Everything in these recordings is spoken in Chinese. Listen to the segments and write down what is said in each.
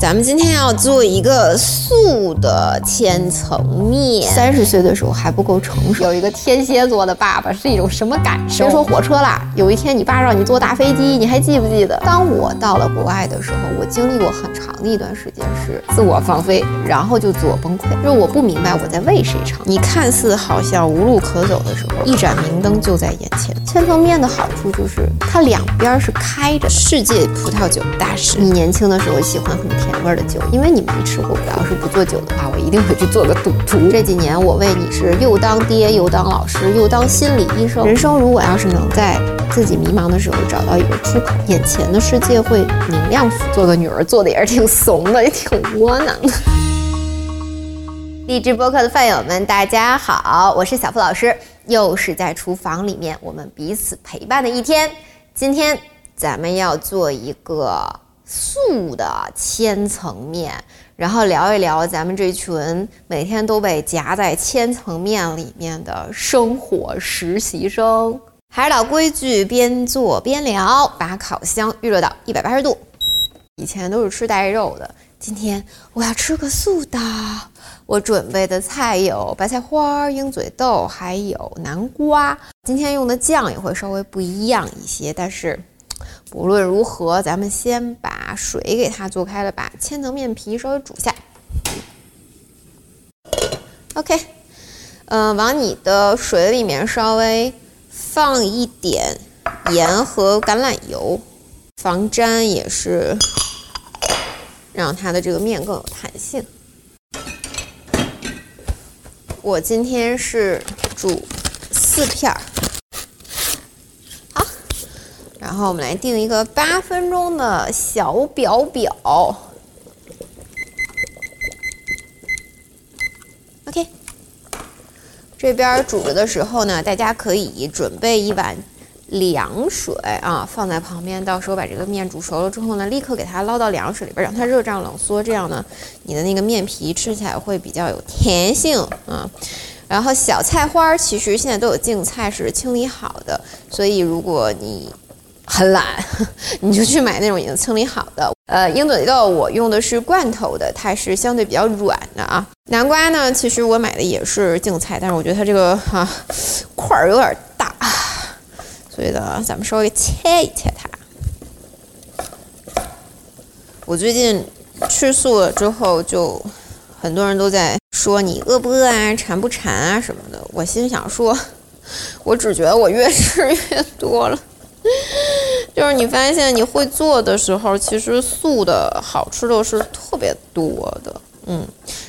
咱们今天要做一个素的千层面。三十岁的时候还不够成熟，有一个天蝎座的爸爸是一种什么感受？别说火车啦，有一天你爸让你坐大飞机，你还记不记得？当我到了国外的时候，我经历过很长的一段时间是自我放飞，然后就自我崩溃，就是我不明白我在为谁唱。你看似好像无路可走的时候，一盏明灯就在眼前。千层面的好处就是它两边是开着。世界葡萄酒大师，你年轻的时候喜欢很甜。味儿的酒，因为你没吃过。我要是不做酒的话，我一定会去做个赌徒。这几年我为你是又当爹又当老师又当心理医生。人生如果要是能在自己迷茫的时候找到一个出口，眼前的世界会明亮。做个女儿做的也是挺怂的，也挺窝囊的。励志播客的饭友们，大家好，我是小付老师，又是在厨房里面我们彼此陪伴的一天。今天咱们要做一个。素的千层面，然后聊一聊咱们这群每天都被夹在千层面里面的生活实习生。还是老规矩，边做边聊，把烤箱预热到一百八十度。以前都是吃带肉的，今天我要吃个素的。我准备的菜有白菜花、鹰嘴豆，还有南瓜。今天用的酱也会稍微不一样一些，但是。不论如何，咱们先把水给它做开了，把千层面皮稍微煮下。OK，嗯，往你的水里面稍微放一点盐和橄榄油，防粘也是让它的这个面更有弹性。我今天是煮四片儿。然后我们来定一个八分钟的小表表。OK，这边煮着的时候呢，大家可以准备一碗凉水啊，放在旁边。到时候把这个面煮熟了之后呢，立刻给它捞到凉水里边，让它热胀冷缩。这样呢，你的那个面皮吃起来会比较有甜性啊。然后小菜花其实现在都有净菜是清理好的，所以如果你很懒，你就去买那种已经清理好的。呃，鹰嘴豆我用的是罐头的，它是相对比较软的啊。南瓜呢，其实我买的也是净菜，但是我觉得它这个哈块儿有点大，所以呢，咱们稍微切一切它。我最近吃素了之后，就很多人都在说你饿不饿啊，馋不馋啊什么的。我心想说，我只觉得我越吃越多了。就是你发现你会做的时候，其实素的好吃的是特别多的，嗯。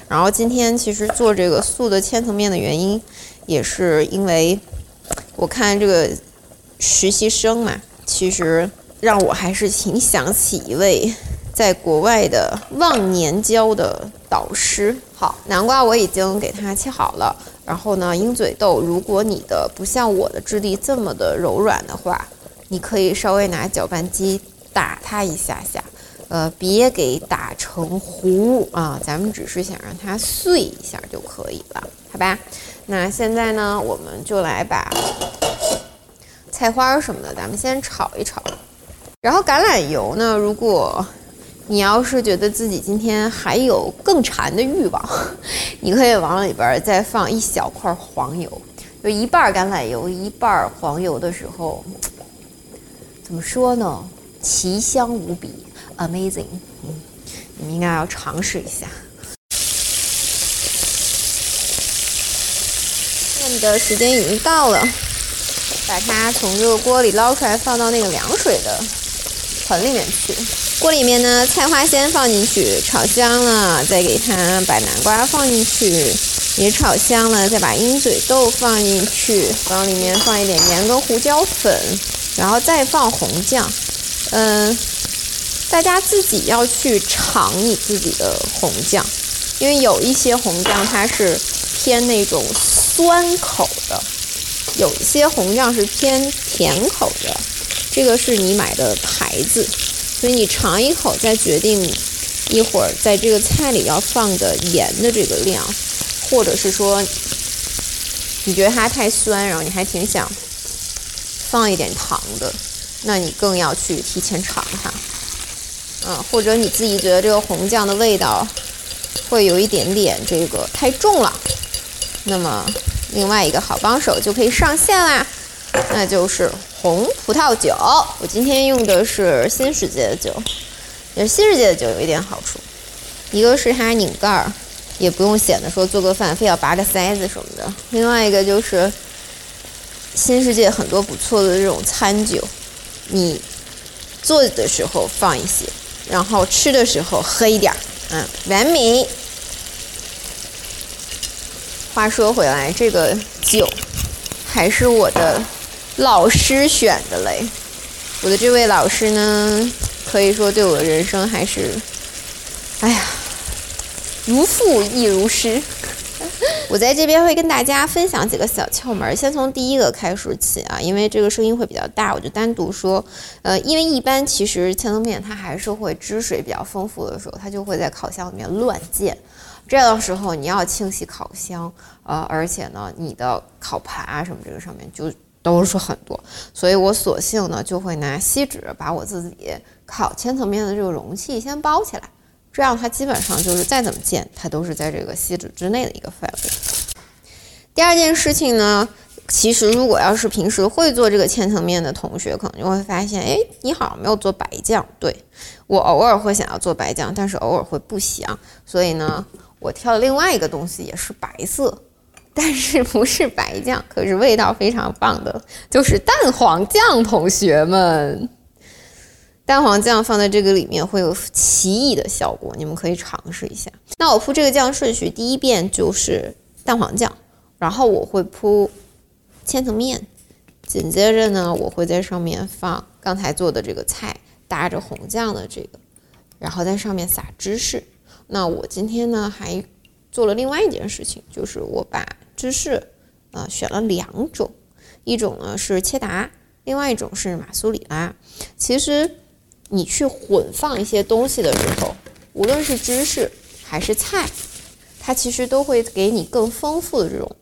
然后今天其实做这个素的千层面的原因，也是因为我看这个实习生嘛，其实让我还是挺想起一位在国外的忘年交的导师。好，南瓜我已经给它切好了，然后呢，鹰嘴豆，如果你的不像我的质地这么的柔软的话。你可以稍微拿搅拌机打它一下下，呃，别给打成糊啊，咱们只是想让它碎一下就可以了，好吧？那现在呢，我们就来把菜花什么的，咱们先炒一炒。然后橄榄油呢，如果你要是觉得自己今天还有更馋的欲望，你可以往里边再放一小块黄油，就一半橄榄油，一半黄油的时候。怎么说呢？奇香无比，amazing。嗯，你们应该要尝试一下。面的时间已经到了，把它从这个锅里捞出来，放到那个凉水的盆里面去。锅里面呢，菜花先放进去，炒香了，再给它把南瓜放进去，也炒香了，再把鹰嘴豆放进去，往里面放一点盐跟胡椒粉。然后再放红酱，嗯，大家自己要去尝你自己的红酱，因为有一些红酱它是偏那种酸口的，有一些红酱是偏甜口的，这个是你买的牌子。所以你尝一口再决定一会儿在这个菜里要放的盐的这个量，或者是说你觉得它太酸，然后你还挺想放一点糖的，那你更要去提前尝它。嗯，或者你自己觉得这个红酱的味道会有一点点这个太重了，那么另外一个好帮手就可以上线啦，那就是红葡萄酒。我今天用的是新世界的酒，也是新世界的酒有一点好处，一个是它拧盖儿，也不用显得说做个饭非要拔个塞子什么的；另外一个就是新世界很多不错的这种餐酒，你做的时候放一些。然后吃的时候喝一点儿，嗯，完美。话说回来，这个酒还是我的老师选的嘞。我的这位老师呢，可以说对我的人生还是，哎呀，如父亦如师。我在这边会跟大家分享几个小窍门，先从第一个开始起啊，因为这个声音会比较大，我就单独说。呃，因为一般其实千层面它还是会汁水比较丰富的时候，它就会在烤箱里面乱溅，这样的时候你要清洗烤箱，呃，而且呢，你的烤盘啊什么这个上面就都是很多，所以我索性呢就会拿锡纸把我自己烤千层面的这个容器先包起来。这样它基本上就是再怎么溅，它都是在这个锡纸之内的一个范围。第二件事情呢，其实如果要是平时会做这个千层面的同学，可能就会发现，哎，你好像没有做白酱。对我偶尔会想要做白酱，但是偶尔会不想，所以呢，我挑另外一个东西，也是白色，但是不是白酱，可是味道非常棒的，就是蛋黄酱，同学们。蛋黄酱放在这个里面会有奇异的效果，你们可以尝试一下。那我铺这个酱顺序，第一遍就是蛋黄酱，然后我会铺千层面，紧接着呢，我会在上面放刚才做的这个菜，搭着红酱的这个，然后在上面撒芝士。那我今天呢还做了另外一件事情，就是我把芝士啊选了两种，一种呢是切达，另外一种是马苏里拉。其实。你去混放一些东西的时候，无论是芝士还是菜，它其实都会给你更丰富的这种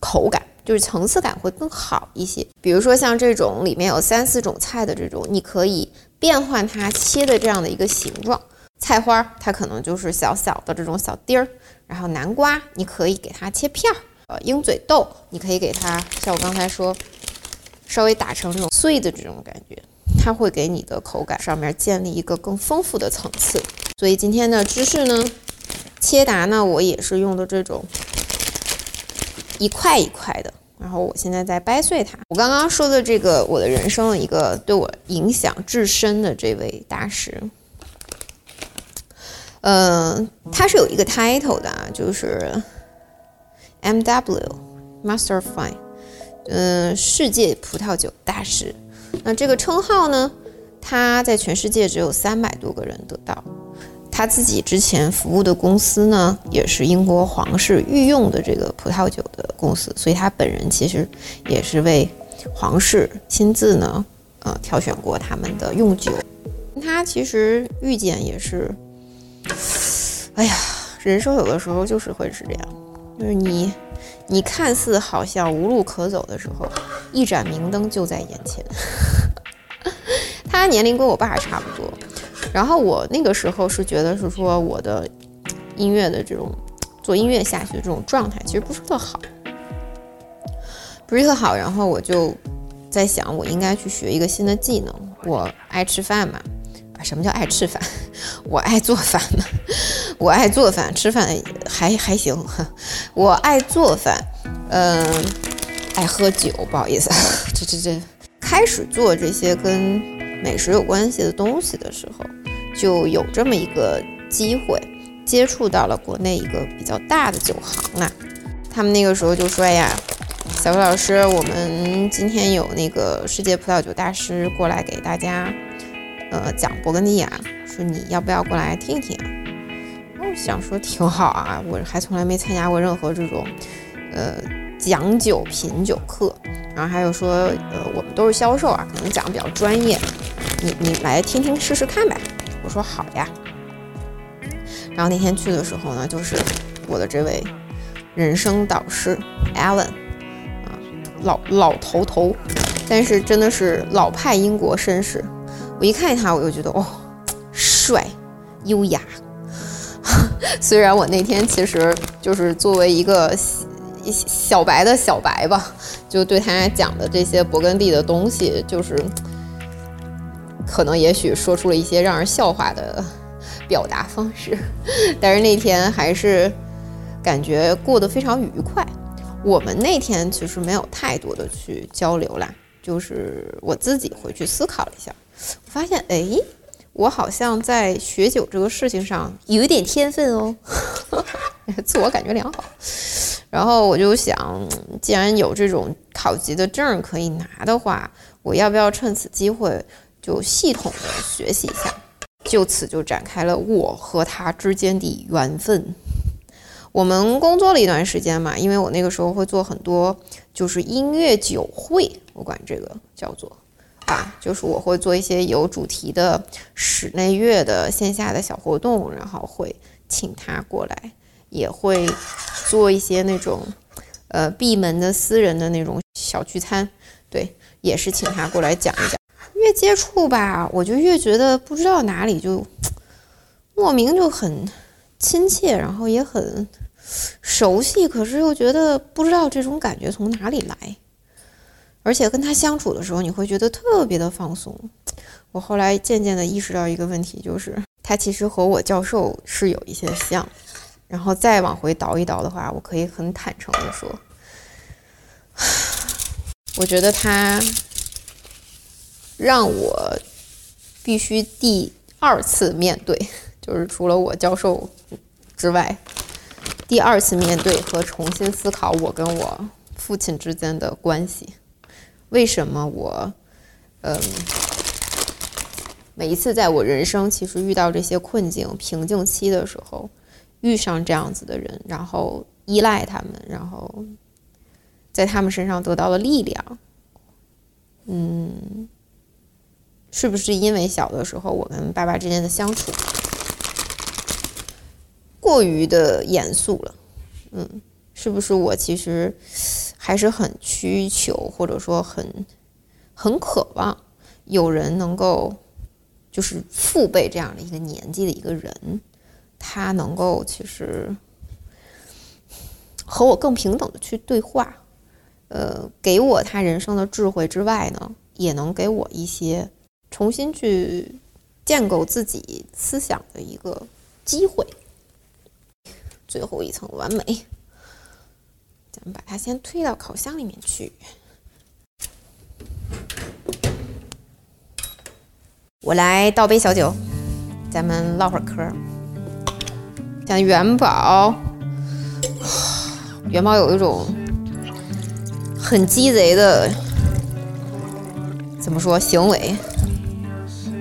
口感，就是层次感会更好一些。比如说像这种里面有三四种菜的这种，你可以变换它切的这样的一个形状。菜花它可能就是小小的这种小丁儿，然后南瓜你可以给它切片儿，呃，鹰嘴豆你可以给它像我刚才说，稍微打成这种碎的这种感觉。它会给你的口感上面建立一个更丰富的层次，所以今天的芝士呢，切达呢，我也是用的这种一块一块的，然后我现在在掰碎它。我刚刚说的这个，我的人生的一个对我影响至深的这位大师，嗯，他是有一个 title 的啊，就是 M W Master Fine，嗯，世界葡萄酒大师。那这个称号呢？他在全世界只有三百多个人得到。他自己之前服务的公司呢，也是英国皇室御用的这个葡萄酒的公司，所以他本人其实也是为皇室亲自呢，呃，挑选过他们的用酒。他其实遇见也是，哎呀，人生有的时候就是会是这样，就是你。你看似好像无路可走的时候，一盏明灯就在眼前。他年龄跟我爸差不多，然后我那个时候是觉得是说我的音乐的这种做音乐下去的这种状态其实不是特好，不是特好。然后我就在想，我应该去学一个新的技能。我爱吃饭嘛。啊什么叫爱吃饭？我爱做饭呢。我爱做饭，吃饭还还行。我爱做饭，嗯，爱喝酒。不好意思，这这这，开始做这些跟美食有关系的东西的时候，就有这么一个机会，接触到了国内一个比较大的酒行啊。他们那个时候就说：“哎呀，小魏老师，我们今天有那个世界葡萄酒大师过来给大家。”呃，讲勃艮第亚，说你要不要过来听一听？想说挺好啊，我还从来没参加过任何这种呃讲酒品酒课。然后还有说，呃，我们都是销售啊，可能讲的比较专业。你你来听听试试看呗。我说好呀。然后那天去的时候呢，就是我的这位人生导师 Alan 啊，老老头头，但是真的是老派英国绅士。我一看见他，我就觉得哦，帅，优雅。虽然我那天其实就是作为一个小白的小白吧，就对他讲的这些勃艮第的东西，就是可能也许说出了一些让人笑话的。表达方式，但是那天还是感觉过得非常愉快。我们那天其实没有太多的去交流啦，就是我自己回去思考了一下，我发现，哎，我好像在学酒这个事情上有一点天分哦，自我感觉良好。然后我就想，既然有这种考级的证可以拿的话，我要不要趁此机会就系统的学习一下？就此就展开了我和他之间的缘分。我们工作了一段时间嘛，因为我那个时候会做很多，就是音乐酒会，我管这个叫做啊，就是我会做一些有主题的室内乐的线下的小活动，然后会请他过来，也会做一些那种呃闭门的私人的那种小聚餐，对，也是请他过来讲一讲。越接触吧，我就越觉得不知道哪里就莫名就很亲切，然后也很熟悉，可是又觉得不知道这种感觉从哪里来。而且跟他相处的时候，你会觉得特别的放松。我后来渐渐的意识到一个问题，就是他其实和我教授是有一些像。然后再往回倒一倒的话，我可以很坦诚的说，我觉得他。让我必须第二次面对，就是除了我教授之外，第二次面对和重新思考我跟我父亲之间的关系。为什么我，嗯，每一次在我人生其实遇到这些困境、瓶颈期的时候，遇上这样子的人，然后依赖他们，然后在他们身上得到了力量，嗯。是不是因为小的时候我跟爸爸之间的相处过于的严肃了？嗯，是不是我其实还是很需求，或者说很很渴望有人能够就是父辈这样的一个年纪的一个人，他能够其实和我更平等的去对话，呃，给我他人生的智慧之外呢，也能给我一些。重新去建构自己思想的一个机会，最后一层完美，咱们把它先推到烤箱里面去。我来倒杯小酒，咱们唠会儿嗑。像元宝，元宝有一种很鸡贼的，怎么说行为？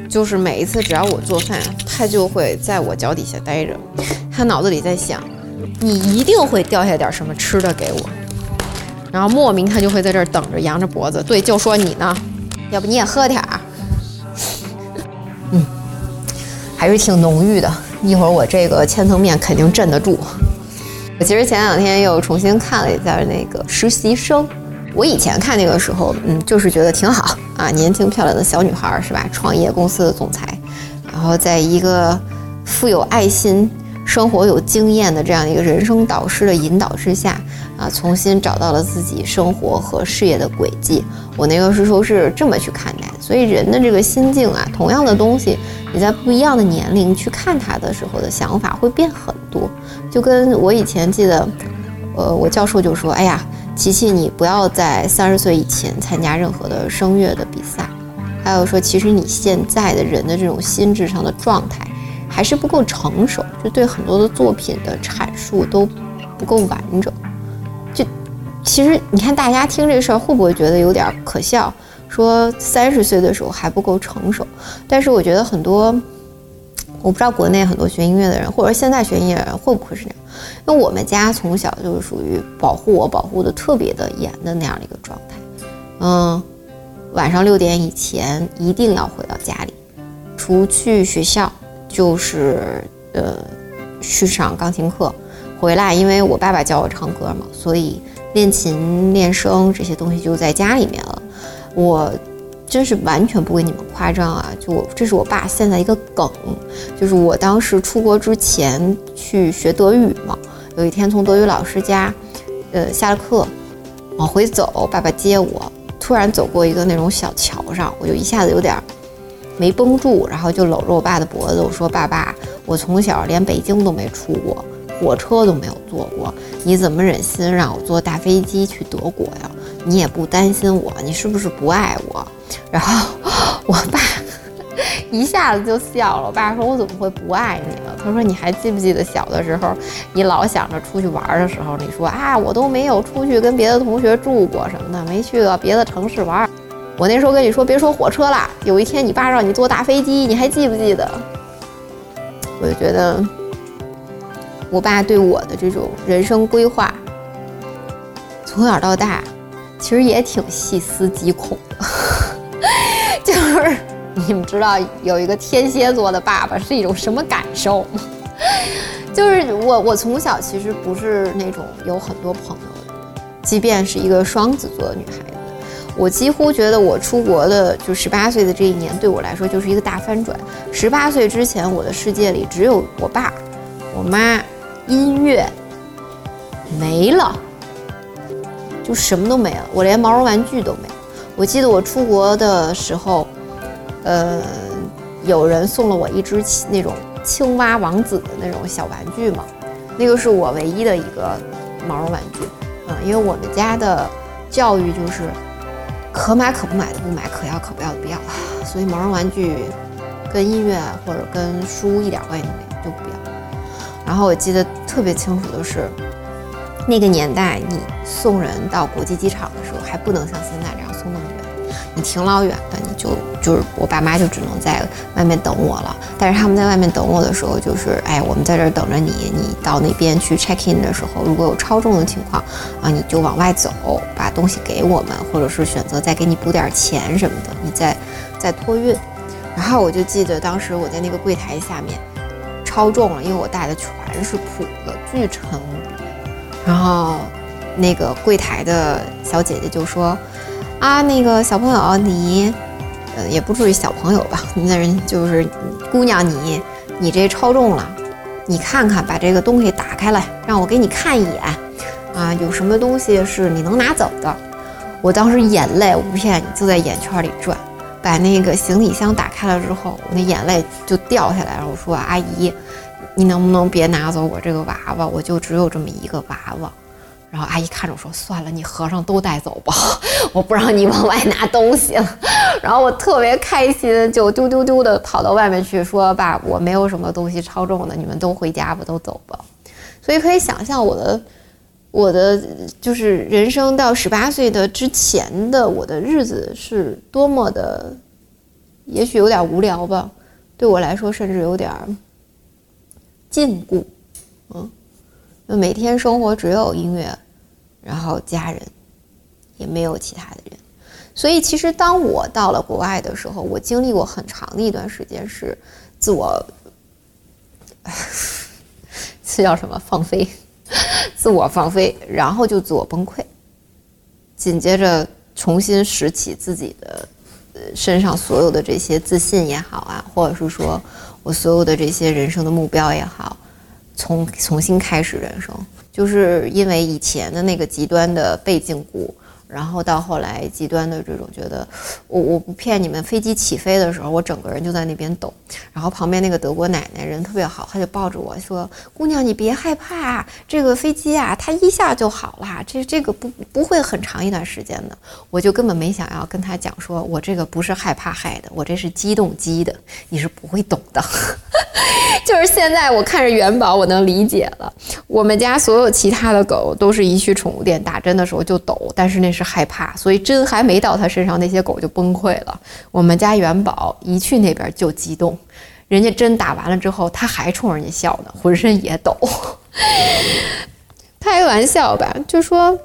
就是每一次只要我做饭，他就会在我脚底下待着，他脑子里在想，你一定会掉下点什么吃的给我，然后莫名他就会在这儿等着，扬着脖子，对，就说你呢，要不你也喝点儿，嗯，还是挺浓郁的，一会儿我这个千层面肯定镇得住。我其实前两天又重新看了一下那个实习生。我以前看那个时候，嗯，就是觉得挺好啊，年轻漂亮的小女孩是吧？创业公司的总裁，然后在一个富有爱心、生活有经验的这样一个人生导师的引导之下，啊，重新找到了自己生活和事业的轨迹。我那个时候是这么去看待，所以人的这个心境啊，同样的东西，你在不一样的年龄去看它的时候的想法会变很多。就跟我以前记得，呃，我教授就说：“哎呀。”琪琪，你不要在三十岁以前参加任何的声乐的比赛。还有说，其实你现在的人的这种心智上的状态还是不够成熟，就对很多的作品的阐述都不够完整。就其实你看，大家听这事儿会不会觉得有点可笑？说三十岁的时候还不够成熟，但是我觉得很多，我不知道国内很多学音乐的人，或者现在学音乐人会不会是这样？因为我们家从小就是属于保护我、保护的特别的严的那样的一个状态，嗯，晚上六点以前一定要回到家里，除去学校就是呃去上钢琴课，回来因为我爸爸教我唱歌嘛，所以练琴练声这些东西就在家里面了。我真是完全不跟你们夸张啊！就我这是我爸现在一个梗，就是我当时出国之前去学德语嘛，有一天从德语老师家，呃下了课往回走，爸爸接我。突然走过一个那种小桥上，我就一下子有点没绷住，然后就搂着我爸的脖子，我说：“爸爸，我从小连北京都没出过，火车都没有坐过，你怎么忍心让我坐大飞机去德国呀？你也不担心我，你是不是不爱我？”然后我爸。一下子就笑了。我爸说：“我怎么会不爱你呢？”他说：“你还记不记得小的时候，你老想着出去玩的时候，你说啊，我都没有出去跟别的同学住过什么的，没去过别的城市玩。我那时候跟你说，别说火车了，有一天你爸让你坐大飞机，你还记不记得？”我就觉得，我爸对我的这种人生规划，从小到大，其实也挺细思极恐的，就是。你们知道有一个天蝎座的爸爸是一种什么感受吗？就是我，我从小其实不是那种有很多朋友的，即便是一个双子座的女孩，我几乎觉得我出国的就十八岁的这一年对我来说就是一个大翻转。十八岁之前，我的世界里只有我爸、我妈、音乐，没了，就什么都没了，我连毛绒玩具都没。我记得我出国的时候。呃，有人送了我一只那种青蛙王子的那种小玩具嘛，那个是我唯一的一个毛绒玩具，嗯，因为我们家的教育就是可买可不买的不买，可要可不要的不要，所以毛绒玩具跟音乐或者跟书一点关系都没有，就不要。然后我记得特别清楚的是，那个年代你送人到国际机场的时候，还不能像现在这样，你挺老远的，你就。就是我爸妈就只能在外面等我了，但是他们在外面等我的时候，就是哎，我们在这儿等着你，你到那边去 check in 的时候，如果有超重的情况啊，你就往外走，把东西给我们，或者是选择再给你补点钱什么的，你再再托运。然后我就记得当时我在那个柜台下面，超重了，因为我带的全是谱子，巨沉。然后那个柜台的小姐姐就说啊，那个小朋友你。呃，也不至于小朋友吧？那人就是姑娘，你你这超重了，你看看，把这个东西打开来，让我给你看一眼啊，有什么东西是你能拿走的？我当时眼泪，我不骗你，就在眼圈里转。把那个行李箱打开了之后，我那眼泪就掉下来了。我说：“阿姨，你能不能别拿走我这个娃娃？我就只有这么一个娃娃。”然后阿姨看着我说：“算了，你和尚都带走吧，我不让你往外拿东西了。”然后我特别开心，就丢丢丢的跑到外面去说：“爸，我没有什么东西超重的，你们都回家吧，都走吧。”所以可以想象我的，我的就是人生到十八岁的之前的我的日子是多么的，也许有点无聊吧，对我来说甚至有点禁锢，嗯，就每天生活只有音乐。然后家人也没有其他的人，所以其实当我到了国外的时候，我经历过很长的一段时间是自我，这 叫什么放飞，自我放飞，然后就自我崩溃，紧接着重新拾起自己的身上所有的这些自信也好啊，或者是说我所有的这些人生的目标也好，从重新开始人生。就是因为以前的那个极端的被禁锢。然后到后来极端的这种觉得，我我不骗你们，飞机起飞的时候，我整个人就在那边抖。然后旁边那个德国奶奶人特别好，她就抱着我说：“姑娘，你别害怕，这个飞机啊，它一下就好了，这这个不不会很长一段时间的。”我就根本没想要跟她讲，说我这个不是害怕害的，我这是激动激的，你是不会懂的。就是现在我看着元宝，我能理解了。我们家所有其他的狗都是一去宠物店打针的时候就抖，但是那是。害怕，所以针还没到他身上，那些狗就崩溃了。我们家元宝一去那边就激动，人家针打完了之后，他还冲人家笑呢，浑身也抖。开玩笑吧，就说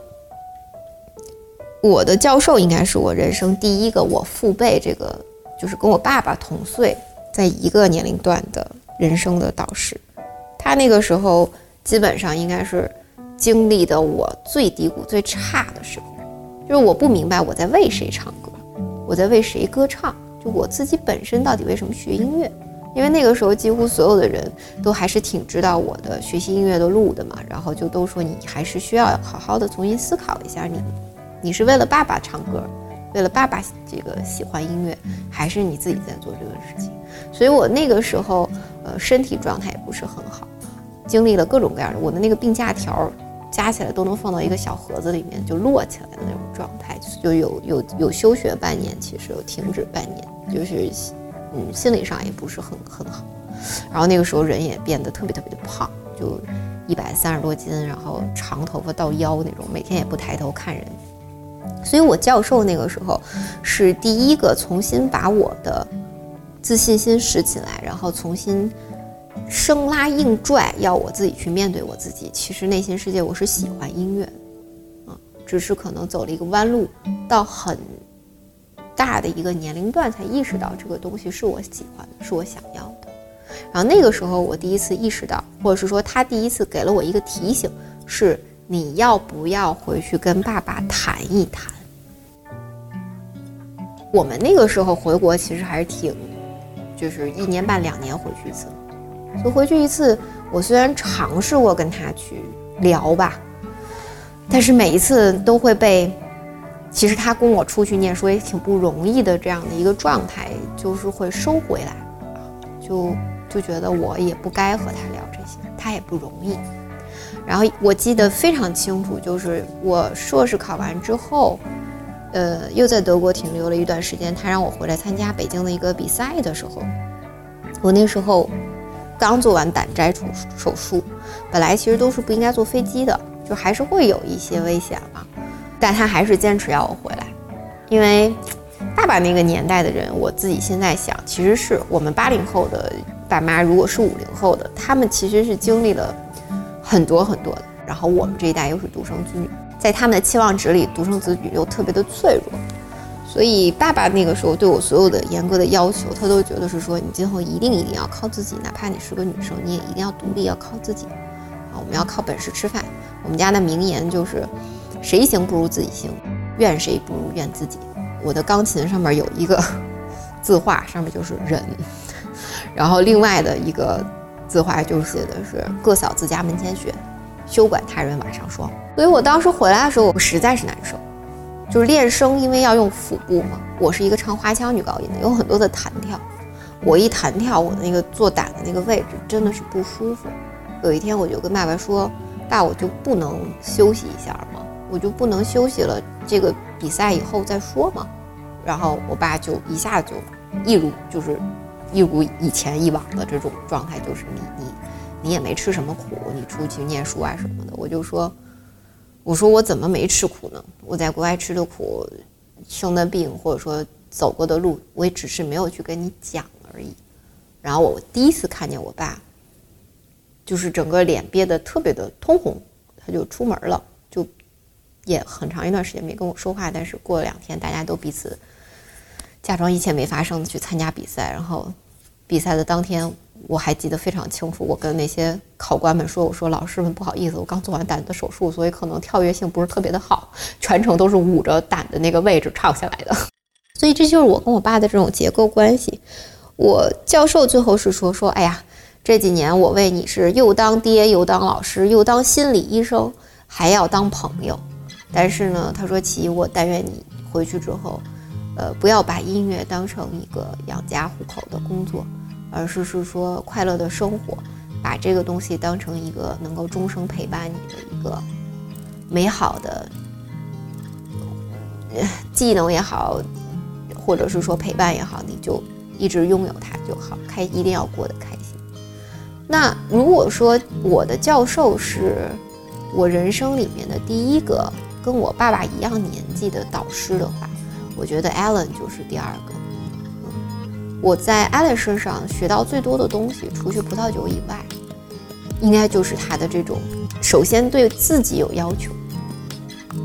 我的教授应该是我人生第一个我父辈这个，就是跟我爸爸同岁，在一个年龄段的人生的导师。他那个时候基本上应该是经历的我最低谷、最差的时候，就是我不明白我在为谁唱歌，我在为谁歌唱，就我自己本身到底为什么学音乐？因为那个时候几乎所有的人都还是挺知道我的学习音乐的路的嘛，然后就都说你还是需要好好的重新思考一下你。你是为了爸爸唱歌，为了爸爸这个喜欢音乐，还是你自己在做这个事情？所以我那个时候，呃，身体状态也不是很好，经历了各种各样的，我的那个病假条加起来都能放到一个小盒子里面就摞起来的那种状态，就有有有休学半年，其实有停止半年，就是嗯，心理上也不是很很好。然后那个时候人也变得特别特别的胖，就一百三十多斤，然后长头发到腰那种，每天也不抬头看人。所以，我教授那个时候是第一个重新把我的自信心拾起来，然后重新生拉硬拽，要我自己去面对我自己。其实内心世界我是喜欢音乐，啊，只是可能走了一个弯路，到很大的一个年龄段才意识到这个东西是我喜欢的，是我想要的。然后那个时候，我第一次意识到，或者是说他第一次给了我一个提醒是。你要不要回去跟爸爸谈一谈？我们那个时候回国其实还是挺，就是一年半两年回去一次，就回去一次。我虽然尝试过跟他去聊吧，但是每一次都会被，其实他供我出去念书也挺不容易的这样的一个状态，就是会收回来，就就觉得我也不该和他聊这些，他也不容易。然后我记得非常清楚，就是我硕士考完之后，呃，又在德国停留了一段时间。他让我回来参加北京的一个比赛的时候，我那时候刚做完胆摘手手术，本来其实都是不应该坐飞机的，就还是会有一些危险嘛。但他还是坚持要我回来，因为爸爸那个年代的人，我自己现在想，其实是我们八零后的爸妈，如果是五零后的，他们其实是经历了。很多很多的，然后我们这一代又是独生子女，在他们的期望值里，独生子女又特别的脆弱，所以爸爸那个时候对我所有的严格的要求，他都觉得是说你今后一定一定要靠自己，哪怕你是个女生，你也一定要独立，要靠自己啊！我们要靠本事吃饭。我们家的名言就是，谁行不如自己行，怨谁不如怨自己。我的钢琴上面有一个 字画，上面就是忍，然后另外的一个。字画就是写的是“各扫自家门前雪，休管他人瓦上霜”。所以我当时回来的时候，我实在是难受。就是练声，因为要用腹部嘛。我是一个唱花腔女高音的，有很多的弹跳。我一弹跳，我那个做胆的那个位置真的是不舒服。有一天我就跟爸爸说：“爸，我就不能休息一下吗？我就不能休息了？这个比赛以后再说嘛。”然后我爸就一下就一如就是。一如以前以往的这种状态，就是你你你也没吃什么苦，你出去念书啊什么的。我就说，我说我怎么没吃苦呢？我在国外吃的苦，生的病，或者说走过的路，我也只是没有去跟你讲而已。然后我第一次看见我爸，就是整个脸憋得特别的通红，他就出门了，就也很长一段时间没跟我说话。但是过了两天，大家都彼此。假装一切没发生去参加比赛，然后比赛的当天我还记得非常清楚。我跟那些考官们说：“我说老师们不好意思，我刚做完胆的手术，所以可能跳跃性不是特别的好，全程都是捂着胆的那个位置唱下来的。”所以这就是我跟我爸的这种结构关系。我教授最后是说：“说哎呀，这几年我为你是又当爹又当老师又当心理医生，还要当朋友。但是呢，他说其我但愿你回去之后。”呃，不要把音乐当成一个养家糊口的工作，而是是说快乐的生活，把这个东西当成一个能够终生陪伴你的一个美好的技能也好，或者是说陪伴也好，你就一直拥有它就好，开一定要过得开心。那如果说我的教授是我人生里面的第一个跟我爸爸一样年纪的导师的话，我觉得 Allen 就是第二个。我在 Allen 身上学到最多的东西，除去葡萄酒以外，应该就是他的这种：首先对自己有要求，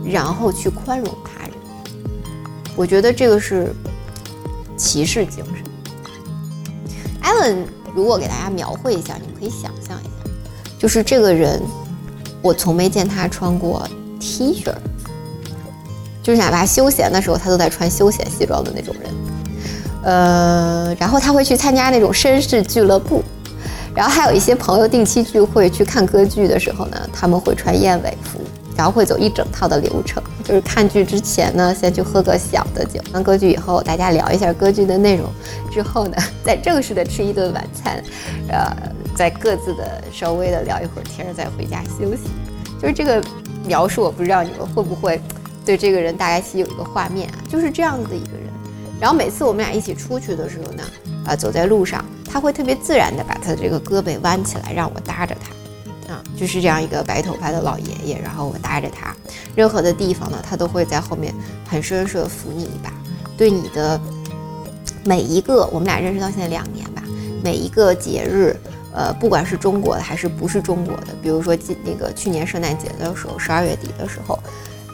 然后去宽容他人。我觉得这个是骑士精神。Allen，如果给大家描绘一下，你们可以想象一下，就是这个人，我从没见他穿过 T 恤，就是哪怕休闲的时候，他都在穿休闲西装的那种人。呃，然后他会去参加那种绅士俱乐部，然后还有一些朋友定期聚会去看歌剧的时候呢，他们会穿燕尾服。然后会走一整套的流程，就是看剧之前呢，先去喝个小的酒；看歌剧以后，大家聊一下歌剧的内容，之后呢，再正式的吃一顿晚餐，呃，再各自的稍微的聊一会儿天，再回家休息。就是这个描述，我不知道你们会不会对这个人大概其有一个画面？就是这样子的一个。然后每次我们俩一起出去的时候呢，啊，走在路上，他会特别自然的把他的这个胳膊弯起来，让我搭着他。啊，就是这样一个白头发的老爷爷，然后我搭着他，任何的地方呢，他都会在后面很绅士的扶你一把，对你的每一个，我们俩认识到现在两年吧，每一个节日，呃，不管是中国的还是不是中国的，比如说今那个去年圣诞节的时候，十二月底的时候，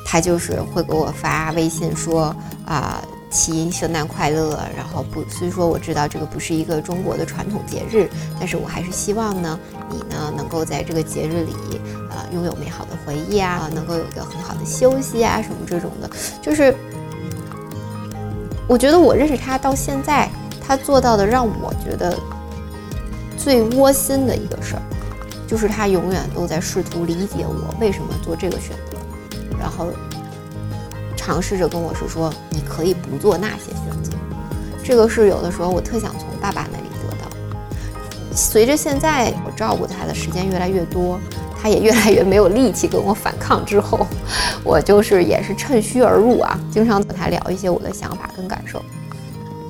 他就是会给我发微信说啊。祈圣诞快乐，然后不，虽说我知道这个不是一个中国的传统节日，但是我还是希望呢，你呢能够在这个节日里，呃，拥有美好的回忆啊，能够有一个很好的休息啊，什么这种的，就是，我觉得我认识他到现在，他做到的让我觉得最窝心的一个事儿，就是他永远都在试图理解我为什么做这个选择，然后。尝试着跟我说说，你可以不做那些选择。这个是有的时候我特想从爸爸那里得到。随着现在我照顾他的时间越来越多，他也越来越没有力气跟我反抗之后，我就是也是趁虚而入啊，经常和他聊一些我的想法跟感受。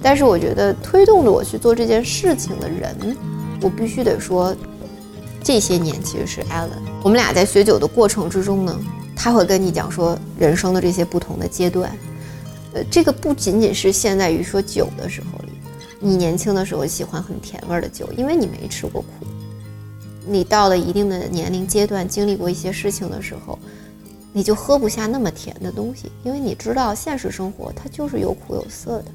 但是我觉得推动着我去做这件事情的人，我必须得说，这些年其实是 Allen。我们俩在学酒的过程之中呢。他会跟你讲说人生的这些不同的阶段，呃，这个不仅仅是现在于说酒的时候，你年轻的时候喜欢很甜味儿的酒，因为你没吃过苦。你到了一定的年龄阶段，经历过一些事情的时候，你就喝不下那么甜的东西，因为你知道现实生活它就是有苦有涩的。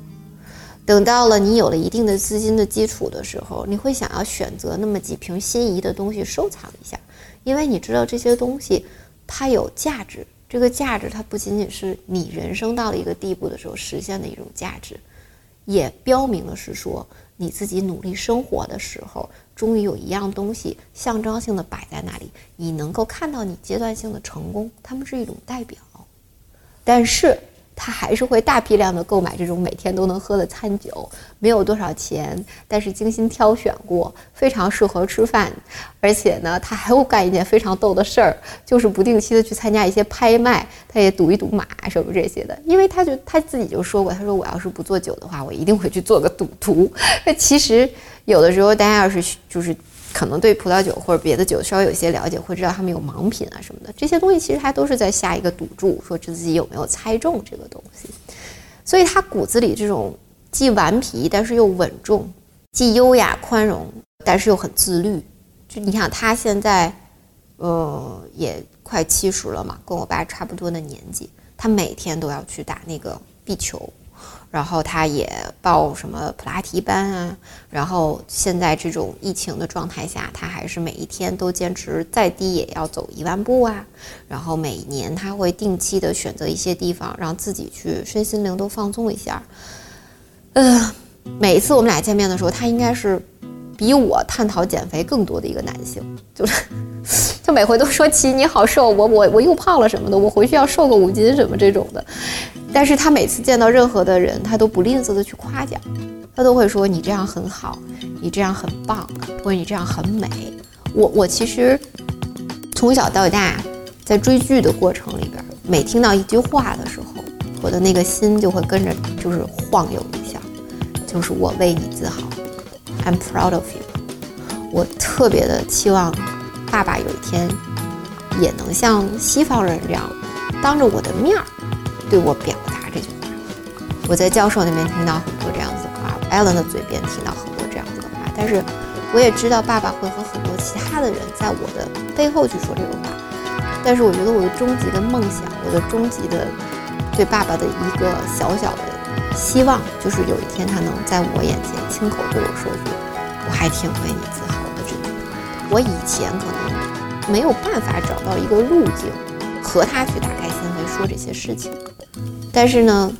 等到了你有了一定的资金的基础的时候，你会想要选择那么几瓶心仪的东西收藏一下，因为你知道这些东西。它有价值，这个价值它不仅仅是你人生到了一个地步的时候实现的一种价值，也标明了是说你自己努力生活的时候，终于有一样东西象征性的摆在那里，你能够看到你阶段性的成功，它们是一种代表，但是。他还是会大批量的购买这种每天都能喝的餐酒，没有多少钱，但是精心挑选过，非常适合吃饭。而且呢，他还会干一件非常逗的事儿，就是不定期的去参加一些拍卖，他也赌一赌马什么这些的。因为他就他自己就说过，他说我要是不做酒的话，我一定会去做个赌徒。那其实有的时候大家要是就是。可能对葡萄酒或者别的酒稍微有些了解，会知道他们有盲品啊什么的，这些东西其实他都是在下一个赌注，说自己有没有猜中这个东西。所以他骨子里这种既顽皮但是又稳重，既优雅宽容但是又很自律。就你想他现在，呃，也快七十了嘛，跟我爸差不多的年纪，他每天都要去打那个壁球。然后他也报什么普拉提班啊，然后现在这种疫情的状态下，他还是每一天都坚持再低也要走一万步啊。然后每年他会定期的选择一些地方，让自己去身心灵都放松一下。呃，每一次我们俩见面的时候，他应该是比我探讨减肥更多的一个男性，就是 就每回都说起你好瘦，我我我又胖了什么的，我回去要瘦个五斤什么这种的。但是他每次见到任何的人，他都不吝啬的去夸奖，他都会说你这样很好，你这样很棒，或者你这样很美。我我其实从小到大在追剧的过程里边，每听到一句话的时候，我的那个心就会跟着就是晃悠一下，就是我为你自豪，I'm proud of you。我特别的期望爸爸有一天也能像西方人这样，当着我的面儿。对我表达这句话，我在教授那边听到很多这样子的话，Allen 的嘴边听到很多这样子的话，但是我也知道爸爸会和很多其他的人在我的背后去说这个话，但是我觉得我的终极的梦想，我的终极的对爸爸的一个小小的希望，就是有一天他能在我眼前亲口对我说句：“我还挺为你自豪的。”这个，我以前可能没有办法找到一个路径和他去打开心扉说这些事情，但是呢，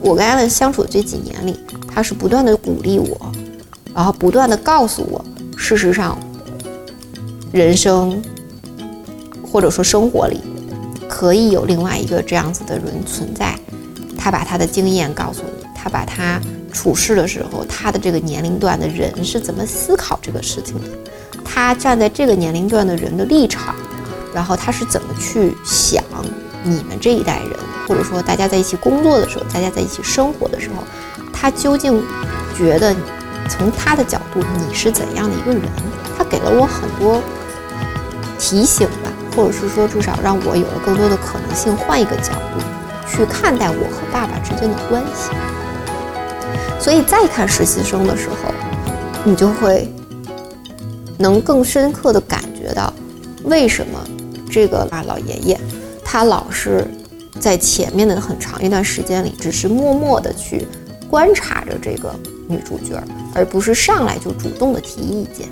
我跟艾伦相处的这几年里，他是不断的鼓励我，然后不断的告诉我，事实上，人生或者说生活里。可以有另外一个这样子的人存在，他把他的经验告诉你，他把他处事的时候，他的这个年龄段的人是怎么思考这个事情的，他站在这个年龄段的人的立场，然后他是怎么去想你们这一代人，或者说大家在一起工作的时候，大家在一起生活的时候，他究竟觉得从他的角度你是怎样的一个人？他给了我很多提醒吧。或者是说，至少让我有了更多的可能性，换一个角度去看待我和爸爸之间的关系。所以再看实习生的时候，你就会能更深刻的感觉到，为什么这个啊老爷爷他老是在前面的很长一段时间里，只是默默的去观察着这个女主角，而不是上来就主动的提意见，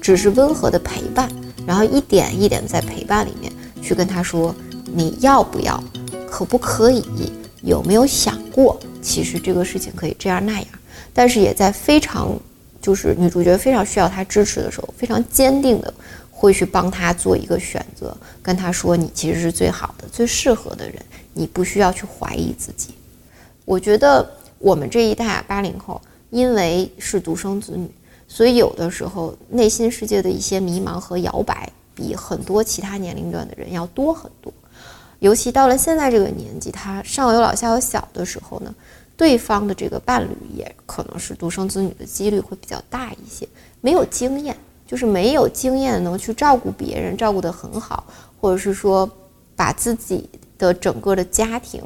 只是温和的陪伴。然后一点一点在陪伴里面去跟他说，你要不要，可不可以，有没有想过，其实这个事情可以这样那样，但是也在非常就是女主角非常需要他支持的时候，非常坚定的会去帮他做一个选择，跟他说你其实是最好的、最适合的人，你不需要去怀疑自己。我觉得我们这一代八零后，因为是独生子女。所以有的时候内心世界的一些迷茫和摇摆，比很多其他年龄段的人要多很多。尤其到了现在这个年纪，他上有老下有小的时候呢，对方的这个伴侣也可能是独生子女的几率会比较大一些，没有经验，就是没有经验能去照顾别人，照顾得很好，或者是说把自己的整个的家庭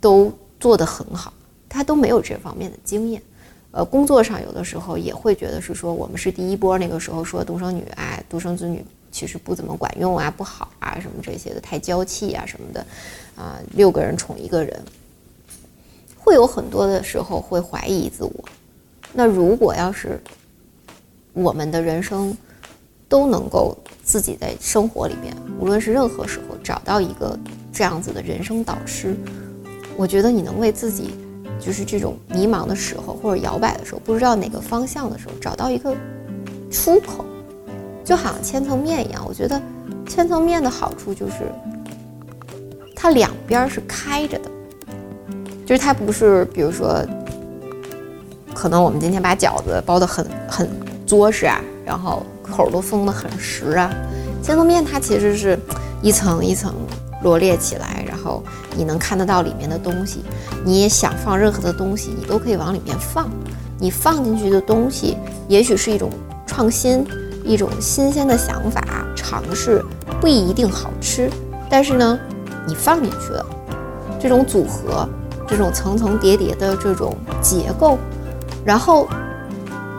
都做得很好，他都没有这方面的经验。呃，工作上有的时候也会觉得是说我们是第一波，那个时候说独生女啊，独生子女其实不怎么管用啊，不好啊，什么这些的太娇气啊什么的，啊，六个人宠一个人，会有很多的时候会怀疑自我。那如果要是我们的人生都能够自己在生活里边，无论是任何时候找到一个这样子的人生导师，我觉得你能为自己。就是这种迷茫的时候，或者摇摆的时候，不知道哪个方向的时候，找到一个出口，就好像千层面一样。我觉得千层面的好处就是它两边是开着的，就是它不是，比如说，可能我们今天把饺子包的很很作实啊，然后口都封得很实啊。千层面它其实是一层一层罗列起来，然后。你能看得到里面的东西，你也想放任何的东西，你都可以往里面放。你放进去的东西，也许是一种创新，一种新鲜的想法尝试，不一定好吃，但是呢，你放进去了，这种组合，这种层层叠叠的这种结构，然后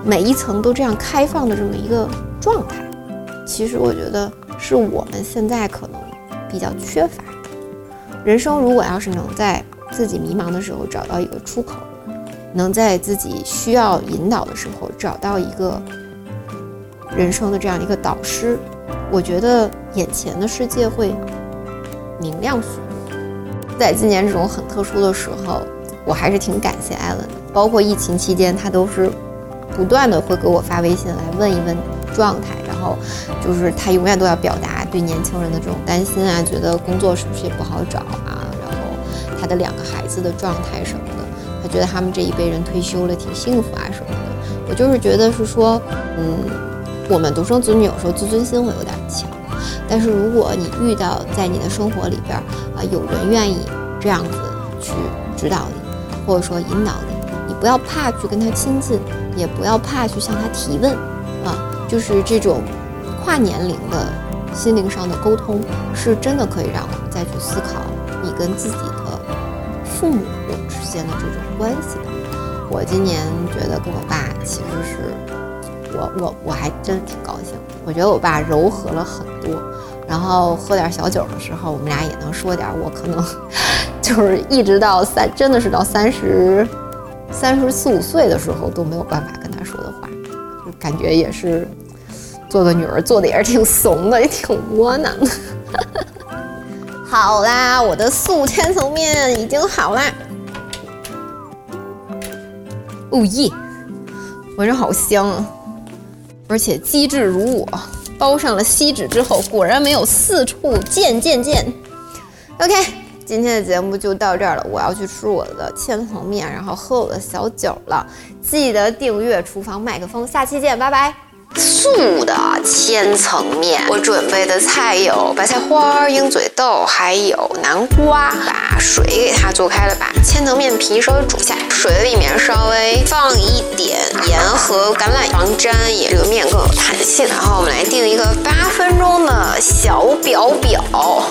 每一层都这样开放的这么一个状态，其实我觉得是我们现在可能比较缺乏。人生如果要是能在自己迷茫的时候找到一个出口，能在自己需要引导的时候找到一个人生的这样一个导师，我觉得眼前的世界会明亮许多。在今年这种很特殊的时候，我还是挺感谢艾伦的。包括疫情期间，他都是不断的会给我发微信来问一问状态，然后就是他永远都要表达。对年轻人的这种担心啊，觉得工作是不是也不好找啊？然后他的两个孩子的状态什么的，他觉得他们这一辈人退休了挺幸福啊什么的。我就是觉得是说，嗯，我们独生子女有时候自尊心会有点强，但是如果你遇到在你的生活里边啊有人愿意这样子去指导你，或者说引导你，你不要怕去跟他亲近，也不要怕去向他提问啊，就是这种跨年龄的。心灵上的沟通是真的可以让我们再去思考你跟自己的父母之间的这种关系的。我今年觉得跟我爸其实是我我我还真挺高兴。我觉得我爸柔和了很多，然后喝点小酒的时候，我们俩也能说点我可能 就是一直到三，真的是到三十三十四五岁的时候都没有办法跟他说的话，就感觉也是做个女儿做的也是挺怂的，也挺窝囊的。好啦，我的素千层面已经好啦。哦耶，闻着好香啊！而且机智如我，包上了锡纸之后，果然没有四处溅溅溅。OK，今天的节目就到这儿了，我要去吃我的千层面，然后喝我的小酒了。记得订阅厨房麦克风，下期见，拜拜。素的千层面，我准备的菜有白菜花、鹰嘴豆，还有南瓜。把水给它做开了，把千层面皮稍微煮一下，水里面稍微放一点盐和橄榄防粘，也这个面更有弹性。然后我们来定一个八分钟的小表表，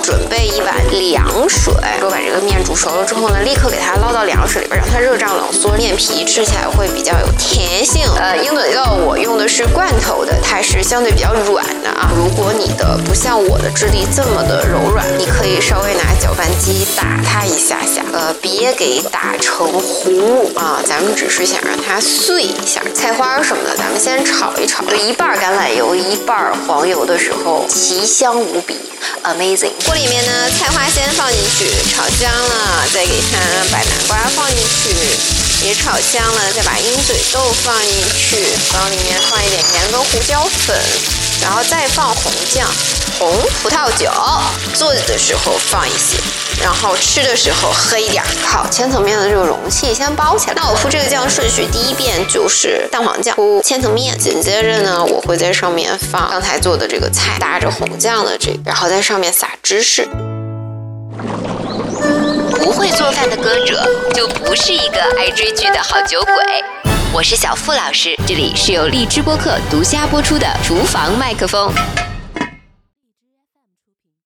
准备一碗凉水。我把这个面煮熟了之后呢，立刻给它捞到凉水里边，让它热胀冷缩，面皮吃起来会比较有甜性。呃，鹰嘴豆我用的是罐头。的它是相对比较软的啊，如果你的不像我的质地这么的柔软，你可以稍微拿搅拌机打它一下下，呃，别给打成糊啊，咱们只是想让它碎一下。菜花什么的，咱们先炒一炒，一半橄榄油，一半黄油的时候，奇香无比，amazing。锅里面呢，菜花先放进去，炒香了，再给它把南瓜放进去。也炒香了，再把鹰嘴豆放进去，往里面放一点盐跟胡椒粉，然后再放红酱、红葡萄酒。做的时候放一些，然后吃的时候喝一点。好，千层面的这个容器先包起来。那我铺这个酱顺序，第一遍就是蛋黄酱铺千层面，紧接着呢，我会在上面放刚才做的这个菜，搭着红酱的这个，然后在上面撒芝士。不会做饭的歌者，就不是一个爱追剧的好酒鬼。我是小付老师，这里是由荔枝播客独家播出的厨房麦克风。